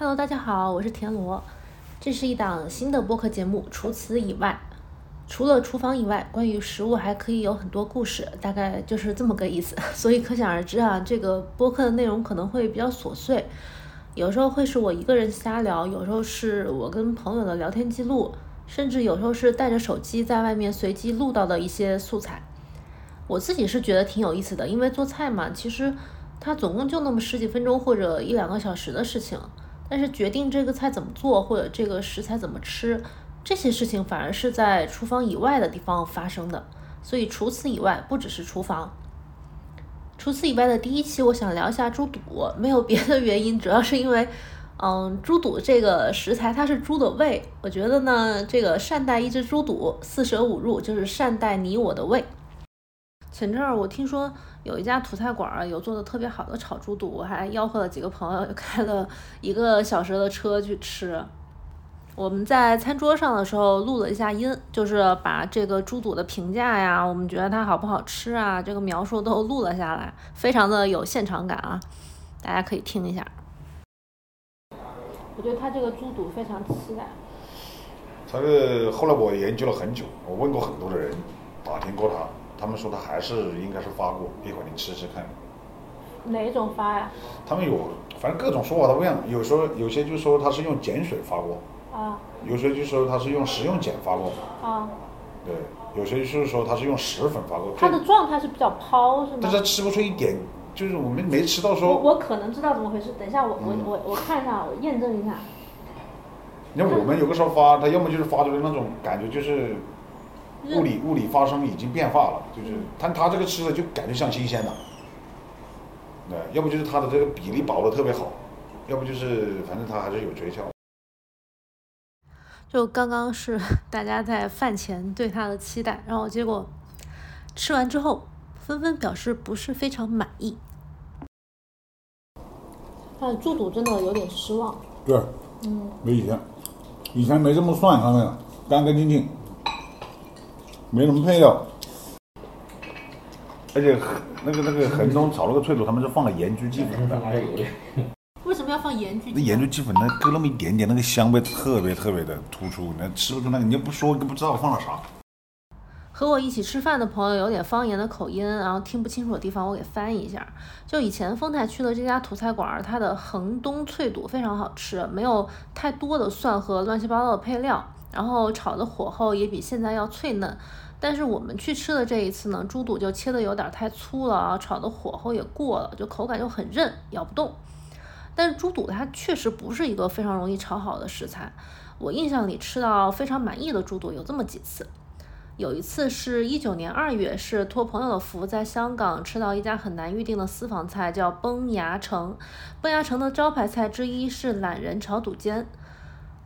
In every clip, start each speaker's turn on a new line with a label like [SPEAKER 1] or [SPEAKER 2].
[SPEAKER 1] Hello，大家好，我是田螺，这是一档新的播客节目。除此以外，除了厨房以外，关于食物还可以有很多故事，大概就是这么个意思。所以可想而知啊，这个播客的内容可能会比较琐碎，有时候会是我一个人瞎聊，有时候是我跟朋友的聊天记录，甚至有时候是带着手机在外面随机录到的一些素材。我自己是觉得挺有意思的，因为做菜嘛，其实它总共就那么十几分钟或者一两个小时的事情。但是决定这个菜怎么做，或者这个食材怎么吃，这些事情反而是在厨房以外的地方发生的。所以除此以外，不只是厨房。除此以外的第一期，我想聊一下猪肚，没有别的原因，主要是因为，嗯，猪肚这个食材它是猪的胃，我觉得呢，这个善待一只猪肚，四舍五入就是善待你我的胃。前阵儿我听说有一家土菜馆儿有做的特别好的炒猪肚，我还吆喝了几个朋友，开了一个小时的车去吃。我们在餐桌上的时候录了一下音，就是把这个猪肚的评价呀，我们觉得它好不好吃啊，这个描述都录了下来，非常的有现场感啊，大家可以听一下。我觉得他这个猪肚非常期待。
[SPEAKER 2] 这个后来我研究了很久，我问过很多的人，打听过他。他们说他还是应该是发过，一会儿你吃吃看。
[SPEAKER 1] 哪种发呀？
[SPEAKER 2] 他们有，反正各种说法都不一样。有时候有些就说他是用碱水发过，
[SPEAKER 1] 啊。
[SPEAKER 2] 有些就说他是用食用碱发过，
[SPEAKER 1] 啊。
[SPEAKER 2] 对，有些就是说他是用石粉发过。
[SPEAKER 1] 它的状态是比较抛，是吗？
[SPEAKER 2] 但是吃不出一点，就是我们没吃到说。
[SPEAKER 1] 我可能知道怎么回事，等一下我我我我看一下，我验证一下。
[SPEAKER 2] 你看我们有个时候发，他要么就是发出来那种感觉就是。物理物理发生已经变化了，就是但他这个吃的就感觉像新鲜的，对，要不就是它的这个比例保的特别好，要不就是反正它还是有诀窍。
[SPEAKER 1] 就刚刚是大家在饭前对它的期待，然后结果吃完之后纷纷表示不是非常满意。但猪肚真的有点失望。
[SPEAKER 2] 对，嗯，没以前，以前没这么涮，他们干干净净。没什么配料，而且那个那个衡中炒了个脆肚，他们是放了盐焗鸡粉的。
[SPEAKER 1] 为什么要放盐焗？那
[SPEAKER 2] 盐焗鸡粉那搁那么一点点，那个香味特别特别的突出，那吃不出那个，你又不说都不知道放了啥。
[SPEAKER 1] 和我一起吃饭的朋友有点方言的口音，然后听不清楚的地方我给翻译一下。就以前丰台区的这家土菜馆，它的衡东脆肚非常好吃，没有太多的蒜和乱七八糟的配料。然后炒的火候也比现在要脆嫩，但是我们去吃的这一次呢，猪肚就切的有点太粗了啊，炒的火候也过了，就口感就很韧，咬不动。但是猪肚它确实不是一个非常容易炒好的食材，我印象里吃到非常满意的猪肚有这么几次，有一次是一九年二月，是托朋友的福在香港吃到一家很难预定的私房菜，叫崩牙城。崩牙城的招牌菜之一是懒人炒肚尖。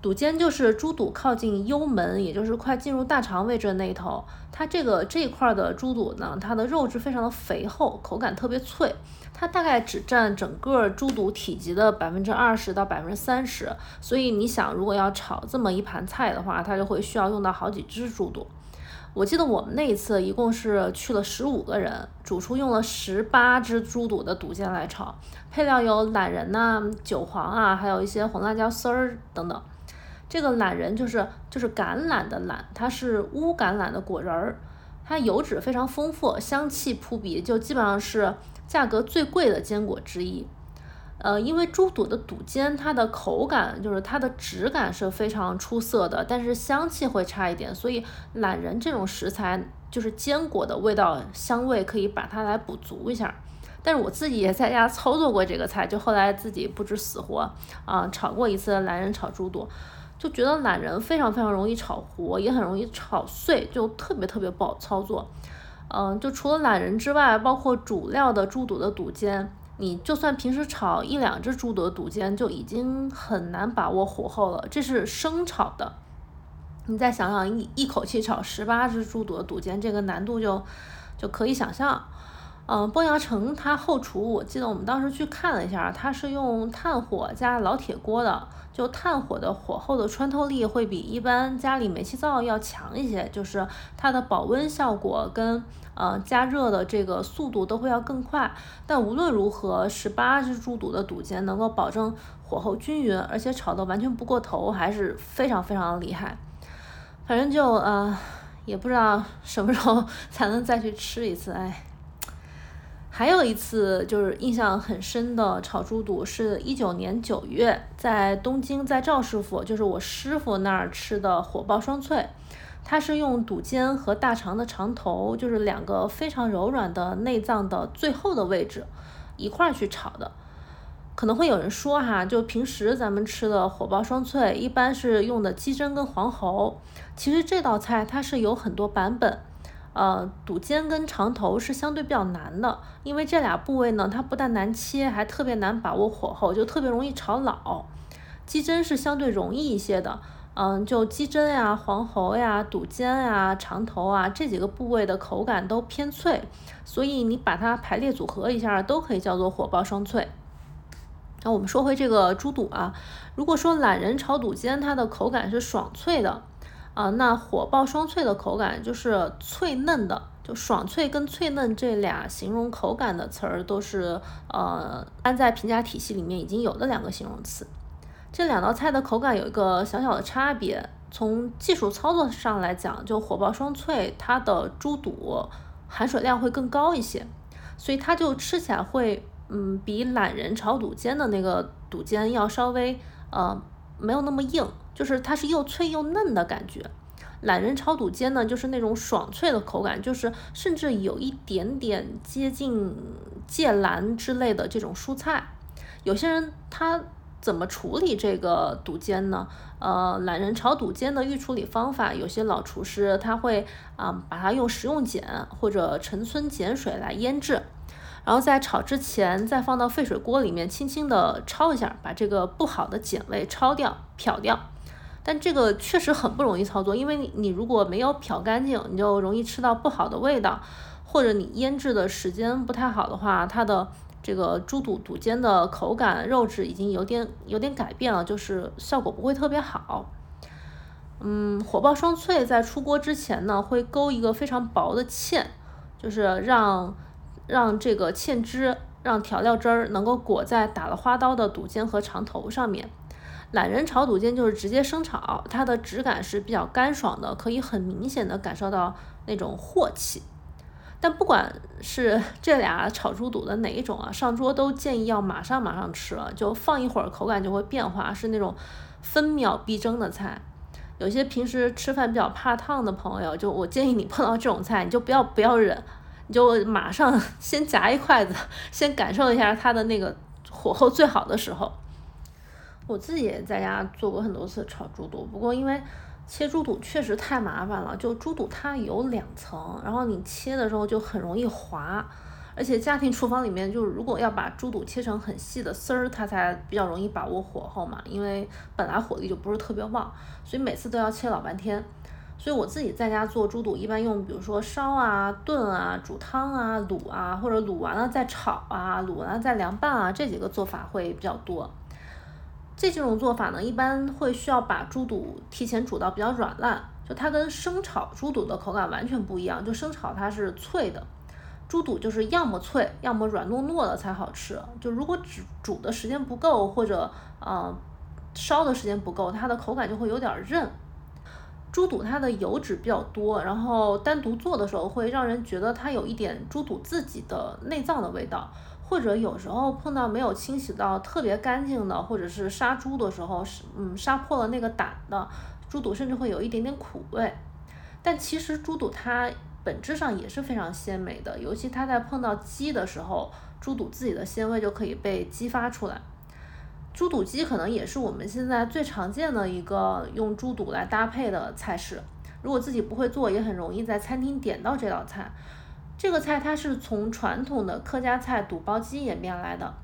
[SPEAKER 1] 肚尖就是猪肚靠近幽门，也就是快进入大肠位置的那一头。它这个这一块的猪肚呢，它的肉质非常的肥厚，口感特别脆。它大概只占整个猪肚体积的百分之二十到百分之三十。所以你想，如果要炒这么一盘菜的话，它就会需要用到好几只猪肚。我记得我们那一次一共是去了十五个人，主厨用了十八只猪肚的肚尖来炒，配料有懒人呐、韭黄啊，还有一些红辣椒丝儿等等。这个懒人就是就是橄榄的榄，它是乌橄榄的果仁儿，它油脂非常丰富，香气扑鼻，就基本上是价格最贵的坚果之一。呃，因为猪肚的肚尖，它的口感就是它的质感是非常出色的，但是香气会差一点，所以懒人这种食材就是坚果的味道香味可以把它来补足一下。但是我自己也在家操作过这个菜，就后来自己不知死活啊炒过一次懒人炒猪肚。就觉得懒人非常非常容易炒糊，也很容易炒碎，就特别特别不好操作。嗯，就除了懒人之外，包括主料的猪肚的肚尖，你就算平时炒一两只猪肚的肚尖，就已经很难把握火候了。这是生炒的，你再想想一一口气炒十八只猪肚的肚尖，这个难度就就可以想象。嗯，崩牙城它后厨，我记得我们当时去看了一下，它是用炭火加老铁锅的。就炭火的火候的穿透力会比一般家里煤气灶要强一些，就是它的保温效果跟呃加热的这个速度都会要更快。但无论如何，十八只猪肚的肚尖能够保证火候均匀，而且炒的完全不过头，还是非常非常的厉害。反正就呃，也不知道什么时候 才能再去吃一次，哎。还有一次就是印象很深的炒猪肚，是一九年九月在东京，在赵师傅，就是我师傅那儿吃的火爆双脆。它是用肚尖和大肠的肠头，就是两个非常柔软的内脏的最后的位置一块儿去炒的。可能会有人说哈，就平时咱们吃的火爆双脆，一般是用的鸡胗跟黄喉。其实这道菜它是有很多版本。呃，肚尖跟肠头是相对比较难的，因为这俩部位呢，它不但难切，还特别难把握火候，就特别容易炒老。鸡胗是相对容易一些的，嗯，就鸡胗呀、黄喉呀、肚尖呀、肠头啊这几个部位的口感都偏脆，所以你把它排列组合一下，都可以叫做火爆双脆。那我们说回这个猪肚啊，如果说懒人炒肚尖，它的口感是爽脆的。啊，那火爆双脆的口感就是脆嫩的，就爽脆跟脆嫩这俩形容口感的词儿都是呃安在评价体系里面已经有的两个形容词。这两道菜的口感有一个小小的差别，从技术操作上来讲，就火爆双脆它的猪肚含水量会更高一些，所以它就吃起来会嗯比懒人炒肚尖的那个肚尖要稍微呃没有那么硬。就是它是又脆又嫩的感觉，懒人炒肚尖呢，就是那种爽脆的口感，就是甚至有一点点接近芥蓝之类的这种蔬菜。有些人他怎么处理这个肚尖呢？呃，懒人炒肚尖的预处理方法，有些老厨师他会啊把它用食用碱或者陈村碱水来腌制。然后在炒之前，再放到沸水锅里面，轻轻的焯一下，把这个不好的碱味焯掉、漂掉。但这个确实很不容易操作，因为你你如果没有漂干净，你就容易吃到不好的味道，或者你腌制的时间不太好的话，它的这个猪肚肚尖的口感、肉质已经有点有点改变了，就是效果不会特别好。嗯，火爆双脆在出锅之前呢，会勾一个非常薄的芡，就是让。让这个芡汁，让调料汁儿能够裹在打了花刀的肚尖和肠头上面。懒人炒肚尖就是直接生炒，它的质感是比较干爽的，可以很明显的感受到那种镬气。但不管是 这俩炒猪肚的哪一种啊，上桌都建议要马上马上吃了，就放一会儿口感就会变化，是那种分秒必争的菜。有些平时吃饭比较怕烫的朋友，就我建议你碰到这种菜，你就不要不要忍。你就马上 先夹一筷子，先感受一下它的那个火候最好的时候。我自己也在家做过很多次炒猪肚，不过因为切猪肚确实太麻烦了，就猪肚它有两层，然后你切的时候就很容易滑，而且家庭厨房里面就如果要把猪肚切成很细的丝儿，它才比较容易把握火候嘛，因为本来火力就不是特别旺，所以每次都要切老半天。所以我自己在家做猪肚，一般用比如说烧啊、炖啊、煮汤啊、卤啊，或者卤完了再炒啊、卤完了再凉拌啊，这几个做法会比较多。这几种做法呢，一般会需要把猪肚提前煮到比较软烂，就它跟生炒猪肚的口感完全不一样。就生炒它是脆的，猪肚就是要么脆，要么软糯糯的才好吃。就如果煮煮的时间不够，或者呃烧的时间不够，它的口感就会有点韧。猪肚它的油脂比较多，然后单独做的时候会让人觉得它有一点猪肚自己的内脏的味道，或者有时候碰到没有清洗到特别干净的，或者是杀猪的时候，嗯，杀破了那个胆的猪肚，甚至会有一点点苦味。但其实猪肚它本质上也是非常鲜美的，尤其它在碰到鸡的时候，猪肚自己的鲜味就可以被激发出来。猪肚鸡可能也是我们现在最常见的一个用猪肚来搭配的菜式。如果自己不会做，也很容易在餐厅点到这道菜。这个菜它是从传统的客家菜肚包鸡演变来的。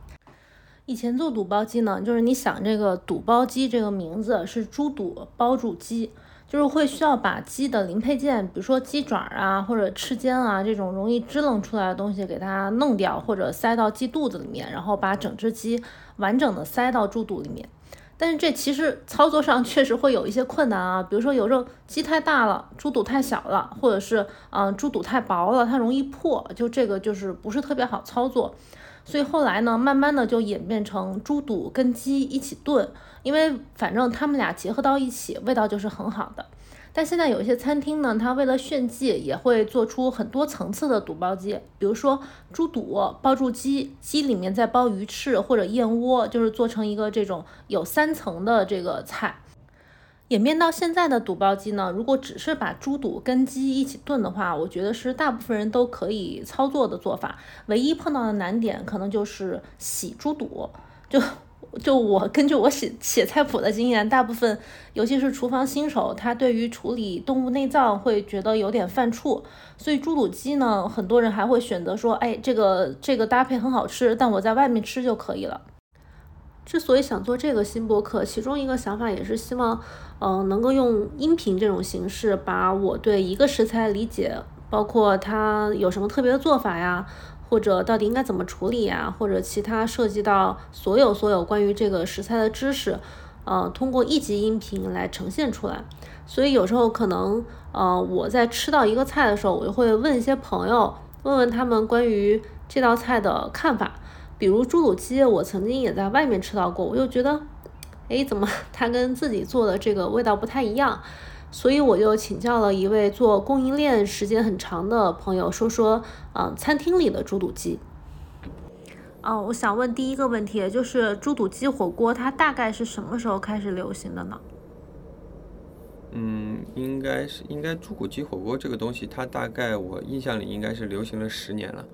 [SPEAKER 1] 以前做肚包鸡呢，就是你想这个肚包鸡这个名字是猪肚包住鸡。就是会需要把鸡的零配件，比如说鸡爪啊或者翅尖啊这种容易支棱出来的东西给它弄掉，或者塞到鸡肚子里面，然后把整只鸡完整的塞到猪肚里面。但是这其实操作上确实会有一些困难啊，比如说有时候鸡太大了，猪肚太小了，或者是嗯猪肚太薄了，它容易破，就这个就是不是特别好操作。所以后来呢，慢慢的就演变成猪肚跟鸡一起炖，因为反正他们俩结合到一起，味道就是很好的。但现在有一些餐厅呢，它为了炫技，也会做出很多层次的肚包鸡，比如说猪肚包住鸡，鸡里面再包鱼翅或者燕窝，就是做成一个这种有三层的这个菜。演变到现在的肚包鸡呢，如果只是把猪肚跟鸡一起炖的话，我觉得是大部分人都可以操作的做法。唯一碰到的难点可能就是洗猪肚，就。就我根据我写写菜谱的经验，大部分尤其是厨房新手，他对于处理动物内脏会觉得有点犯怵，所以猪肚鸡呢，很多人还会选择说，哎，这个这个搭配很好吃，但我在外面吃就可以了。之所以想做这个新播客，其中一个想法也是希望，嗯，能够用音频这种形式，把我对一个食材理解，包括它有什么特别的做法呀。或者到底应该怎么处理呀？或者其他涉及到所有所有关于这个食材的知识，呃，通过一集音频来呈现出来。所以有时候可能，呃，我在吃到一个菜的时候，我就会问一些朋友，问问他们关于这道菜的看法。比如猪肚鸡，我曾经也在外面吃到过，我就觉得，哎，怎么它跟自己做的这个味道不太一样？所以我就请教了一位做供应链时间很长的朋友，说说，嗯，餐厅里的猪肚鸡。哦，我想问第一个问题，就是猪肚鸡火锅它大概是什么时候开始流行的呢？
[SPEAKER 3] 嗯，应该是应该猪骨鸡火锅这个东西，它大概我印象里应该是流行了十年了，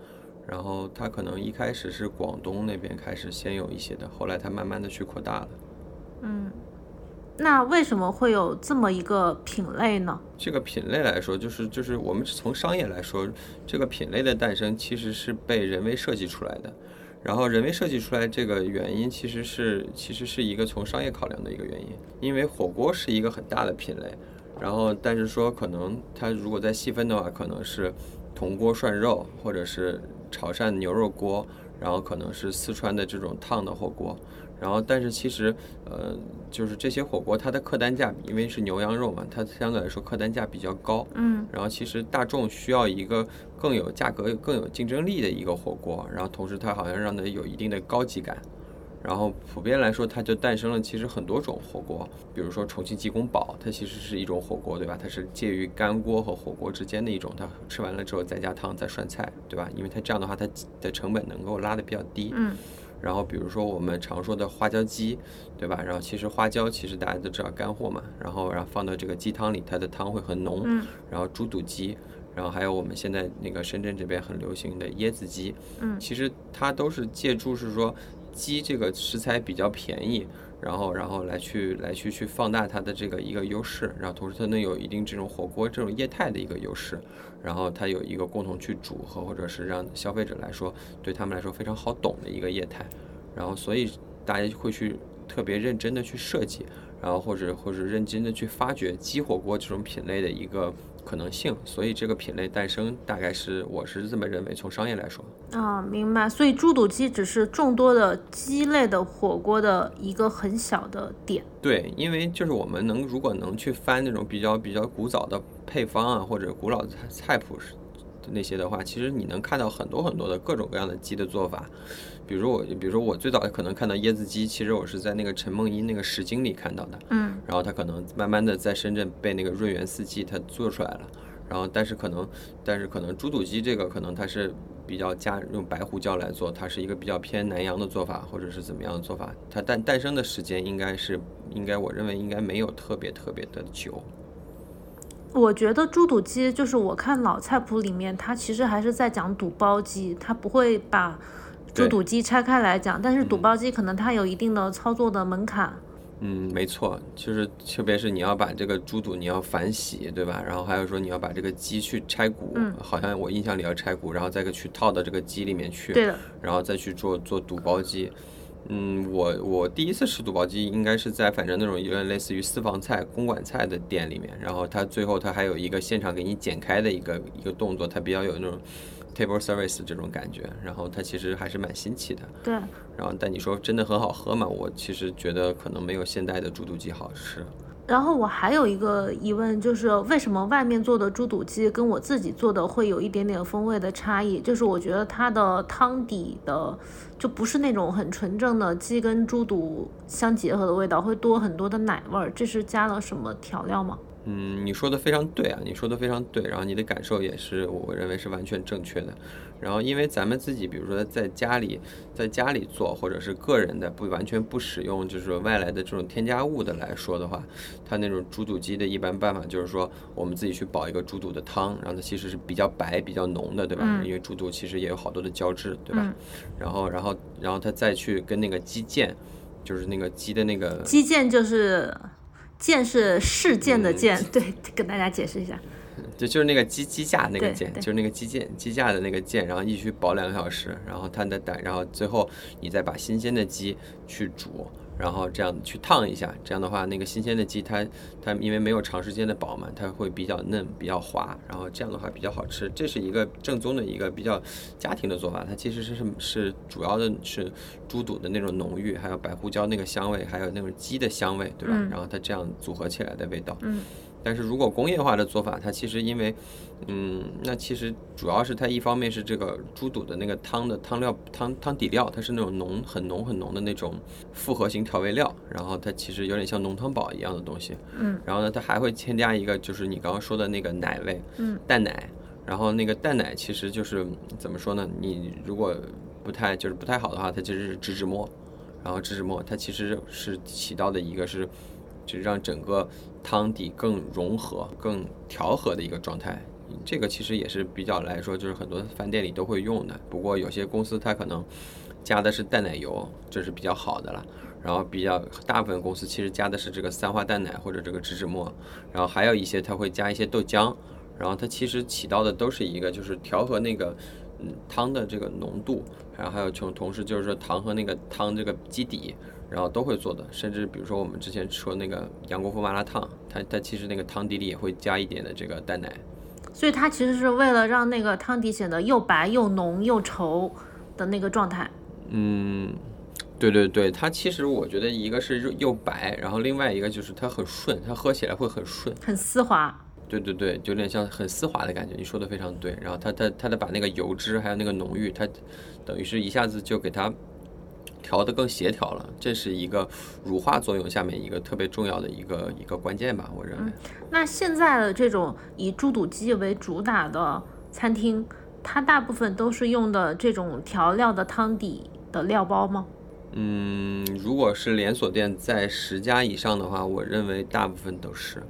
[SPEAKER 3] 然后它可能一开始是广东那边开始先有一些的，后来它慢慢的去扩大了。
[SPEAKER 1] 嗯。那为什么会有这么一个品类呢？
[SPEAKER 3] 这个品类来说，就是就是我们从商业来说，这个品类的诞生其实是被人为设计出来的。然后人为设计出来这个原因，其实是其实是一个从商业考量的一个原因。因为火锅是一个很大的品类，然后但是说可能它如果再细分的话，可能是铜锅涮肉，或者是潮汕牛肉锅，然后可能是四川的这种烫的火锅。然后，但是其实，呃，就是这些火锅它的客单价，因为是牛羊肉嘛，它相对来说客单价比较高。
[SPEAKER 1] 嗯。
[SPEAKER 3] 然后，其实大众需要一个更有价格、更有竞争力的一个火锅，然后同时它好像让它有一定的高级感。然后普遍来说，它就诞生了其实很多种火锅，比如说重庆鸡公煲，它其实是一种火锅，对吧？它是介于干锅和火锅之间的一种，它吃完了之后再加汤再涮菜，对吧？因为它这样的话，它的成本能够拉得比较低。
[SPEAKER 1] 嗯。
[SPEAKER 3] 然后比如说我们常说的花椒鸡，对吧？然后其实花椒其实大家都知道干货嘛，然后然后放到这个鸡汤里，它的汤会很浓。
[SPEAKER 1] 嗯。
[SPEAKER 3] 然后猪肚鸡，然后还有我们现在那个深圳这边很流行的椰子鸡，
[SPEAKER 1] 嗯，
[SPEAKER 3] 其实它都是借助是说鸡这个食材比较便宜，然后然后来去来去去放大它的这个一个优势，然后同时它能有一定这种火锅这种业态的一个优势。然后它有一个共同去组合，或者是让消费者来说，对他们来说非常好懂的一个业态。然后所以大家会去特别认真的去设计，然后或者或者认真的去发掘鸡火锅这种品类的一个可能性。所以这个品类诞生，大概是我是这么认为，从商业来说。
[SPEAKER 1] 啊，明白。所以猪肚鸡只是众多的鸡类的火锅的一个很小的点。
[SPEAKER 3] 对，因为就是我们能如果能去翻那种比较比较古早的。配方啊，或者古老的菜菜谱是那些的话，其实你能看到很多很多的各种各样的鸡的做法。比如我，比如说我最早可能看到椰子鸡，其实我是在那个陈梦一那个《石经》里看到的。
[SPEAKER 1] 嗯。
[SPEAKER 3] 然后他可能慢慢的在深圳被那个润园四季它做出来了。然后但是可能，但是可能猪肚鸡这个可能它是比较加用白胡椒来做，它是一个比较偏南洋的做法，或者是怎么样的做法。它诞诞生的时间应该是应该我认为应该没有特别特别的久。
[SPEAKER 1] 我觉得猪肚鸡就是我看老菜谱里面，它其实还是在讲肚包鸡，它不会把猪肚鸡拆开来讲。但是肚包鸡可能它有一定的操作的门槛。
[SPEAKER 3] 嗯，没错，就是特别是你要把这个猪肚你要反洗，对吧？然后还有说你要把这个鸡去拆骨，好像我印象里要拆骨，然后再去套到这个鸡里面去，
[SPEAKER 1] 对的，
[SPEAKER 3] 然后再去做做肚包鸡。嗯，我我第一次吃肚包鸡应该是在反正那种有点类似于私房菜、公馆菜的店里面，然后它最后它还有一个现场给你剪开的一个一个动作，它比较有那种 table service 这种感觉，然后它其实还是蛮新奇的。
[SPEAKER 1] 对。
[SPEAKER 3] 然后但你说真的很好喝嘛？我其实觉得可能没有现代的猪肚鸡好吃。
[SPEAKER 1] 然后我还有一个疑问，就是为什么外面做的猪肚鸡跟我自己做的会有一点点风味的差异？就是我觉得它的汤底的就不是那种很纯正的鸡跟猪肚相结合的味道，会多很多的奶味儿。这是加了什么调料吗？
[SPEAKER 3] 嗯，你说的非常对啊，你说的非常对，然后你的感受也是我认为是完全正确的。然后因为咱们自己，比如说在家里，在家里做，或者是个人的不完全不使用，就是说外来的这种添加物的来说的话，它那种猪肚鸡的一般办法就是说，我们自己去煲一个猪肚的汤，然后它其实是比较白、比较浓的，对吧？因为猪肚其实也有好多的胶质，对吧？然后，然后，然后它再去跟那个鸡腱，就是那个鸡的那个
[SPEAKER 1] 鸡腱就是。剑是事件的剑，对，跟大家解释一下，
[SPEAKER 3] 就就是那个鸡鸡架那个剑，就是那个鸡剑鸡架的那个剑，然后一直保两个小时，然后它的胆，然后最后你再把新鲜的鸡去煮。然后这样去烫一下，这样的话，那个新鲜的鸡它它因为没有长时间的饱嘛，它会比较嫩，比较滑，然后这样的话比较好吃。这是一个正宗的一个比较家庭的做法，它其实是是是主要的是猪肚的那种浓郁，还有白胡椒那个香味，还有那种鸡的香味，对吧？然后它这样组合起来的味道。
[SPEAKER 1] 嗯。
[SPEAKER 3] 但是如果工业化的做法，它其实因为，嗯，那其实主要是它一方面是这个猪肚的那个汤的汤料汤汤底料，它是那种浓很浓很浓的那种复合型调味料，然后它其实有点像浓汤宝一样的东西，
[SPEAKER 1] 嗯，
[SPEAKER 3] 然后呢，它还会添加一个就是你刚刚说的那个奶味，
[SPEAKER 1] 嗯，
[SPEAKER 3] 淡奶，然后那个淡奶其实就是怎么说呢？你如果不太就是不太好的话，它其实是植脂末，然后植脂末它其实是起到的一个是。就是让整个汤底更融合、更调和的一个状态，这个其实也是比较来说，就是很多饭店里都会用的。不过有些公司它可能加的是淡奶油，这是比较好的了。然后比较大部分公司其实加的是这个三花淡奶或者这个植脂末，然后还有一些它会加一些豆浆，然后它其实起到的都是一个就是调和那个嗯汤的这个浓度，然后还有从同时就是说糖和那个汤这个基底。然后都会做的，甚至比如说我们之前说那个杨国福麻辣烫，它它其实那个汤底里也会加一点的这个淡奶，
[SPEAKER 1] 所以它其实是为了让那个汤底显得又白又浓又稠的那个状态。
[SPEAKER 3] 嗯，对对对，它其实我觉得一个是又白，然后另外一个就是它很顺，它喝起来会很顺，
[SPEAKER 1] 很丝滑。
[SPEAKER 3] 对对对，有点像很丝滑的感觉，你说的非常对。然后它它它的把那个油脂还有那个浓郁，它等于是一下子就给它。调得更协调了，这是一个乳化作用下面一个特别重要的一个一个关键吧，我认为。
[SPEAKER 1] 那现在的这种以猪肚鸡为主打的餐厅，它大部分都是用的这种调料的汤底的料包吗？
[SPEAKER 3] 嗯，如果是连锁店在十家以上的话，我认为大部分都是。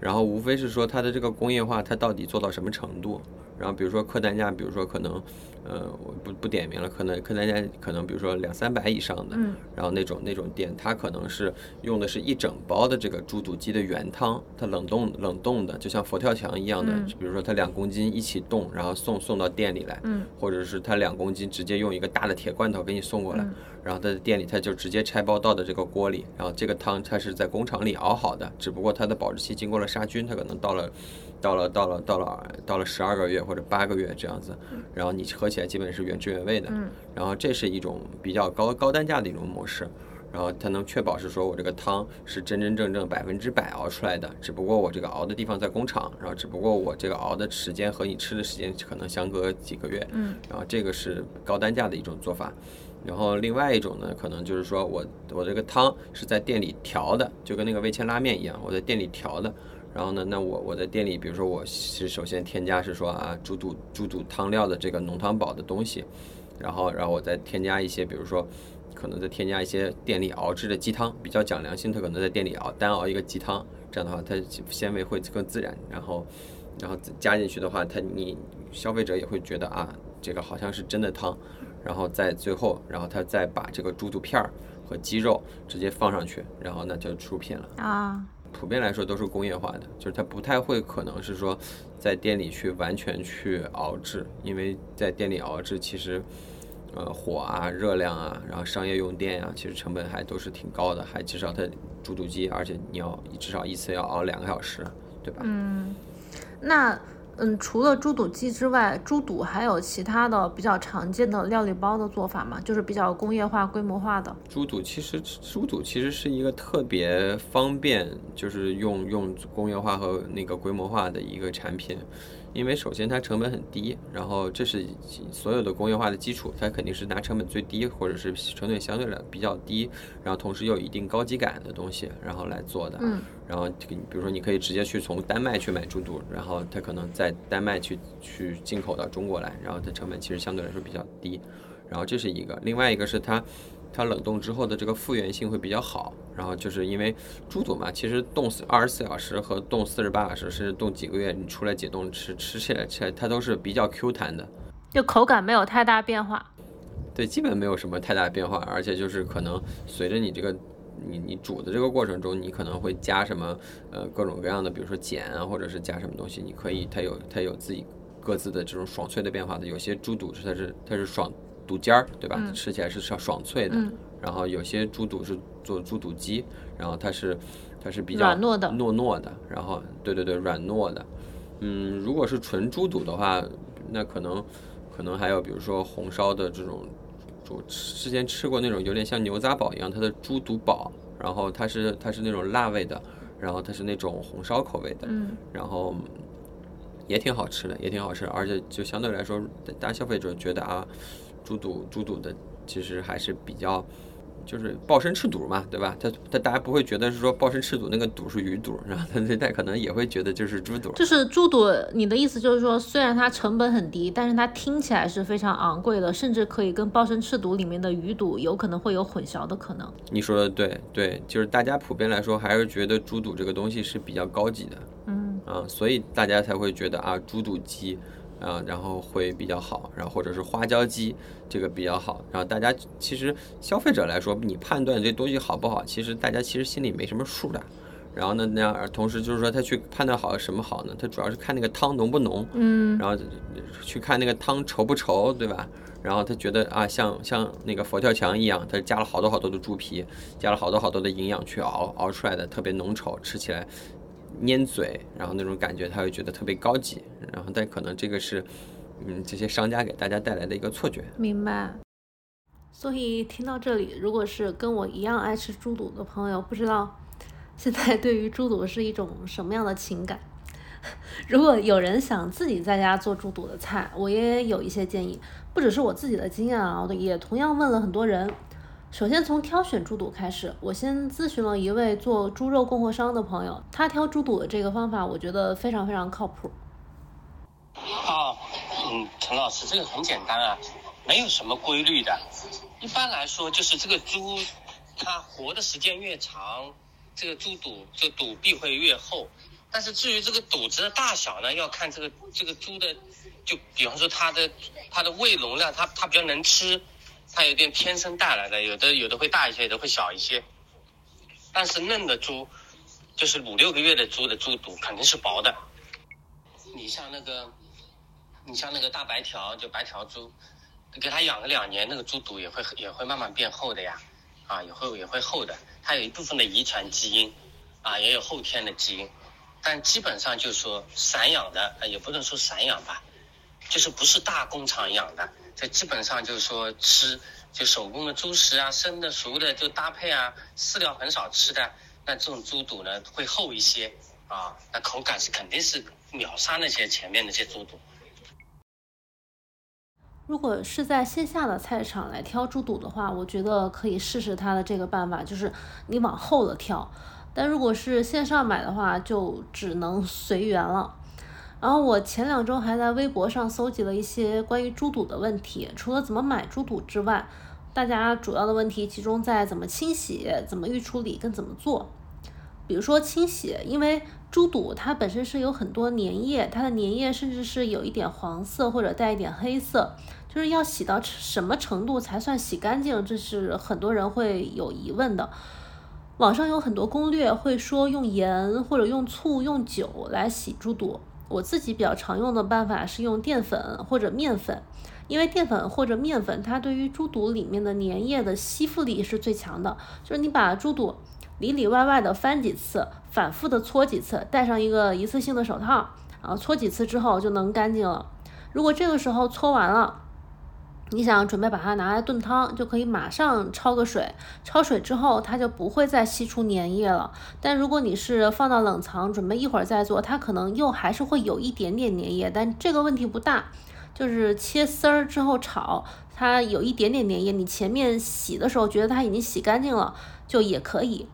[SPEAKER 3] 然后无非是说它的这个工业化，它到底做到什么程度？然后比如说客单价，比如说可能。呃，我不不点名了，可能可能大家可能比如说两三百以上的，然后那种那种店，它可能是用的是一整包的这个猪肚鸡的原汤，它冷冻冷冻的，就像佛跳墙一样的，比如说它两公斤一起冻，然后送送到店里来，或者是它两公斤直接用一个大的铁罐头给你送过来，然后它的店里它就直接拆包倒的这个锅里，然后这个汤它是在工厂里熬好的，只不过它的保质期经过了杀菌，它可能到了。到了到了到了到了十二个月或者八个月这样子，然后你喝起来基本是原汁原味的。然后这是一种比较高高单价的一种模式，然后它能确保是说我这个汤是真真正正百分之百熬出来的，只不过我这个熬的地方在工厂，然后只不过我这个熬的时间和你吃的时间可能相隔几个月。然后这个是高单价的一种做法。然后另外一种呢，可能就是说我我这个汤是在店里调的，就跟那个味千拉面一样，我在店里调的。然后呢，那我我在店里，比如说我是首先添加是说啊猪肚猪肚汤料的这个浓汤宝的东西，然后然后我再添加一些，比如说可能再添加一些店里熬制的鸡汤，比较讲良心，它可能在店里熬单熬一个鸡汤，这样的话它纤维会更自然，然后然后加进去的话，它你消费者也会觉得啊这个好像是真的汤，然后在最后，然后他再把这个猪肚片儿和鸡肉直接放上去，然后那就出品了。
[SPEAKER 1] 啊。
[SPEAKER 3] 普遍来说都是工业化的，就是它不太会可能是说在店里去完全去熬制，因为在店里熬制其实，呃火啊、热量啊，然后商业用电啊，其实成本还都是挺高的，还至少它猪肚鸡，而且你要至少一次要熬两个小时，对吧？
[SPEAKER 1] 嗯，那嗯，除了猪肚鸡之外，猪肚还有其他的比较常见的料理包的做法吗？就是比较工业化、规模化的。
[SPEAKER 3] 猪肚其实猪肚其实是一个特别方便，就是用用工业化和那个规模化的一个产品。因为首先它成本很低，然后这是所有的工业化的基础，它肯定是拿成本最低或者是成本相对来比较低，然后同时又有一定高级感的东西，然后来做的。
[SPEAKER 1] 嗯。
[SPEAKER 3] 然后比如说你可以直接去从丹麦去买猪肚，然后它可能在丹麦去去进口到中国来，然后它成本其实相对来说比较低，然后这是一个，另外一个是它。它冷冻之后的这个复原性会比较好，然后就是因为猪肚嘛，其实冻死二十四小时和冻四十八小时，甚至冻几个月，你出来解冻吃吃起来吃它都是比较 Q 弹的，
[SPEAKER 1] 就口感没有太大变化。
[SPEAKER 3] 对，基本没有什么太大变化，而且就是可能随着你这个你你煮的这个过程中，你可能会加什么呃各种各样的，比如说碱啊，或者是加什么东西，你可以它有它有自己各自的这种爽脆的变化的，有些猪肚是它是它是爽。肚尖儿，对吧？吃起来是爽爽脆的。然后有些猪肚是做猪肚鸡，然后它是它是比较
[SPEAKER 1] 糯的，
[SPEAKER 3] 糯糯的。然后对对对，软糯的。嗯，如果是纯猪肚的话，那可能可能还有比如说红烧的这种，我之前吃过那种有点像牛杂煲一样，它的猪肚煲，然后它是它是那种辣味的，然后它是那种红烧口味的，然后也挺好吃的，也挺好吃，而且就相对来说，大家消费者觉得啊。猪肚，猪肚的其实还是比较，就是鲍参翅肚嘛，对吧？他他大家不会觉得是说鲍参翅肚那个肚是鱼肚，然后他他可能也会觉得就是猪肚。
[SPEAKER 1] 就是猪肚，你的意思就是说，虽然它成本很低，但是它听起来是非常昂贵的，甚至可以跟鲍参翅肚里面的鱼肚有可能会有混淆的可能。
[SPEAKER 3] 你说的对，对，就是大家普遍来说还是觉得猪肚这个东西是比较高级的，
[SPEAKER 1] 嗯
[SPEAKER 3] 啊，所以大家才会觉得啊，猪肚鸡。啊，然后会比较好，然后或者是花椒鸡，这个比较好。然后大家其实消费者来说，你判断这东西好不好，其实大家其实心里没什么数的。然后呢，那样同时就是说他去判断好什么好呢？他主要是看那个汤浓不浓，
[SPEAKER 1] 嗯，
[SPEAKER 3] 然后去看那个汤稠不稠，对吧？然后他觉得啊，像像那个佛跳墙一样，他加了好多好多的猪皮，加了好多好多的营养去熬熬出来的，特别浓稠，吃起来。粘嘴，然后那种感觉他会觉得特别高级，然后但可能这个是，嗯，这些商家给大家带来的一个错觉。
[SPEAKER 1] 明白。所以听到这里，如果是跟我一样爱吃猪肚的朋友，不知道现在对于猪肚是一种什么样的情感？如果有人想自己在家做猪肚的菜，我也有一些建议，不只是我自己的经验啊，也同样问了很多人。首先从挑选猪肚开始，我先咨询了一位做猪肉供货商的朋友，他挑猪肚的这个方法，我觉得非常非常靠谱。
[SPEAKER 4] 啊，嗯，陈老师，这个很简单啊，没有什么规律的。一般来说，就是这个猪，它活的时间越长，这个猪肚这肚壁会越厚。但是至于这个肚子的大小呢，要看这个这个猪的，就比方说它的它的胃容量，它它比较能吃。它有点天生带来的，有的有的会大一些，有的会小一些。但是嫩的猪，就是五六个月的猪的猪肚肯定是薄的。你像那个，你像那个大白条，就白条猪，给它养个两年，那个猪肚也会也会慢慢变厚的呀，啊，也会也会厚的。它有一部分的遗传基因，啊，也有后天的基因，但基本上就是说散养的，也不能说散养吧，就是不是大工厂养的。这基本上就是说吃就手工的猪食啊，生的熟的就搭配啊，饲料很少吃的，那这种猪肚呢会厚一些啊，那口感是肯定是秒杀那些前面那些猪肚。
[SPEAKER 1] 如果是在线下的菜场来挑猪肚的话，我觉得可以试试它的这个办法，就是你往厚了挑。但如果是线上买的话，就只能随缘了。然后我前两周还在微博上搜集了一些关于猪肚的问题，除了怎么买猪肚之外，大家主要的问题集中在怎么清洗、怎么预处理跟怎么做。比如说清洗，因为猪肚它本身是有很多粘液，它的粘液甚至是有一点黄色或者带一点黑色，就是要洗到什么程度才算洗干净，这是很多人会有疑问的。网上有很多攻略会说用盐或者用醋、用酒来洗猪肚。我自己比较常用的办法是用淀粉或者面粉，因为淀粉或者面粉它对于猪肚里面的粘液的吸附力是最强的。就是你把猪肚里里外外的翻几次，反复的搓几次，戴上一个一次性的手套，啊，搓几次之后就能干净了。如果这个时候搓完了，你想准备把它拿来炖汤，就可以马上焯个水。焯水之后，它就不会再吸出粘液了。但如果你是放到冷藏，准备一会儿再做，它可能又还是会有一点点粘液。但这个问题不大，就是切丝儿之后炒，它有一点点粘液，你前面洗的时候觉得它已经洗干净了，就也可以。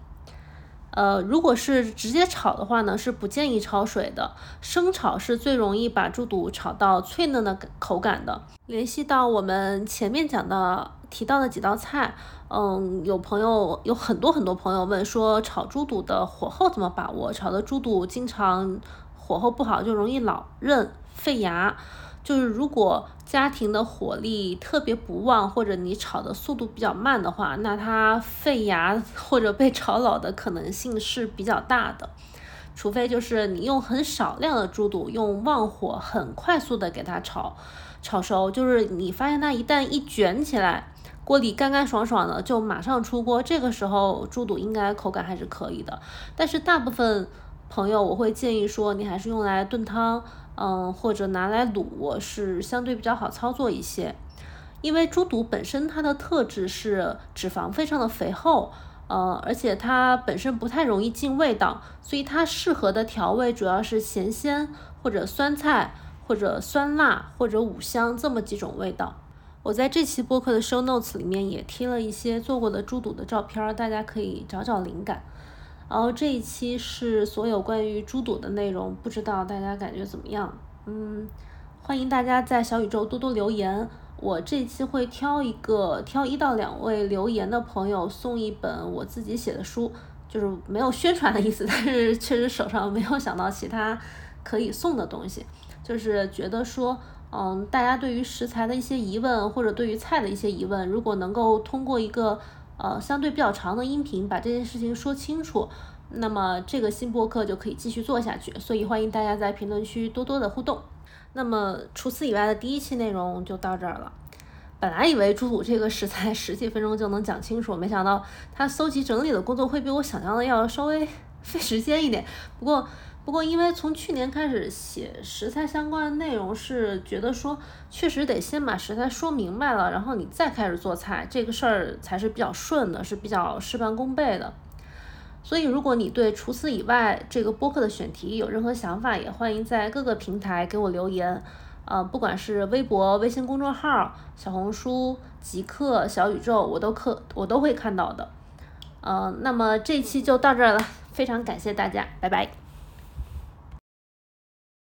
[SPEAKER 1] 呃，如果是直接炒的话呢，是不建议焯水的。生炒是最容易把猪肚炒到脆嫩的口感的。联系到我们前面讲的提到的几道菜，嗯，有朋友有很多很多朋友问说，炒猪肚的火候怎么把握？炒的猪肚经常火候不好，就容易老韧废牙。就是如果家庭的火力特别不旺，或者你炒的速度比较慢的话，那它废牙或者被炒老的可能性是比较大的。除非就是你用很少量的猪肚，用旺火很快速的给它炒炒熟，就是你发现它一旦一卷起来，锅里干干爽爽的，就马上出锅，这个时候猪肚应该口感还是可以的。但是大部分朋友我会建议说，你还是用来炖汤。嗯，或者拿来卤是相对比较好操作一些，因为猪肚本身它的特质是脂肪非常的肥厚，呃，而且它本身不太容易进味道，所以它适合的调味主要是咸鲜或者酸菜或者酸辣或者五香这么几种味道。我在这期播客的 show notes 里面也贴了一些做过的猪肚的照片，大家可以找找灵感。然后这一期是所有关于猪肚的内容，不知道大家感觉怎么样？嗯，欢迎大家在小宇宙多多留言。我这期会挑一个，挑一到两位留言的朋友送一本我自己写的书，就是没有宣传的意思，但是确实手上没有想到其他可以送的东西，就是觉得说，嗯，大家对于食材的一些疑问，或者对于菜的一些疑问，如果能够通过一个。呃，相对比较长的音频把这件事情说清楚，那么这个新播客就可以继续做下去。所以欢迎大家在评论区多多的互动。那么除此以外的第一期内容就到这儿了。本来以为猪肚这个食材十几分钟就能讲清楚，没想到他搜集整理的工作会比我想象的要稍微费时间一点。不过。不过，因为从去年开始写食材相关的内容，是觉得说确实得先把食材说明白了，然后你再开始做菜，这个事儿才是比较顺的，是比较事半功倍的。所以，如果你对除此以外这个播客的选题有任何想法，也欢迎在各个平台给我留言。呃，不管是微博、微信公众号、小红书、极客、小宇宙，我都可我都会看到的。呃，那么这期就到这儿了，非常感谢大家，拜拜。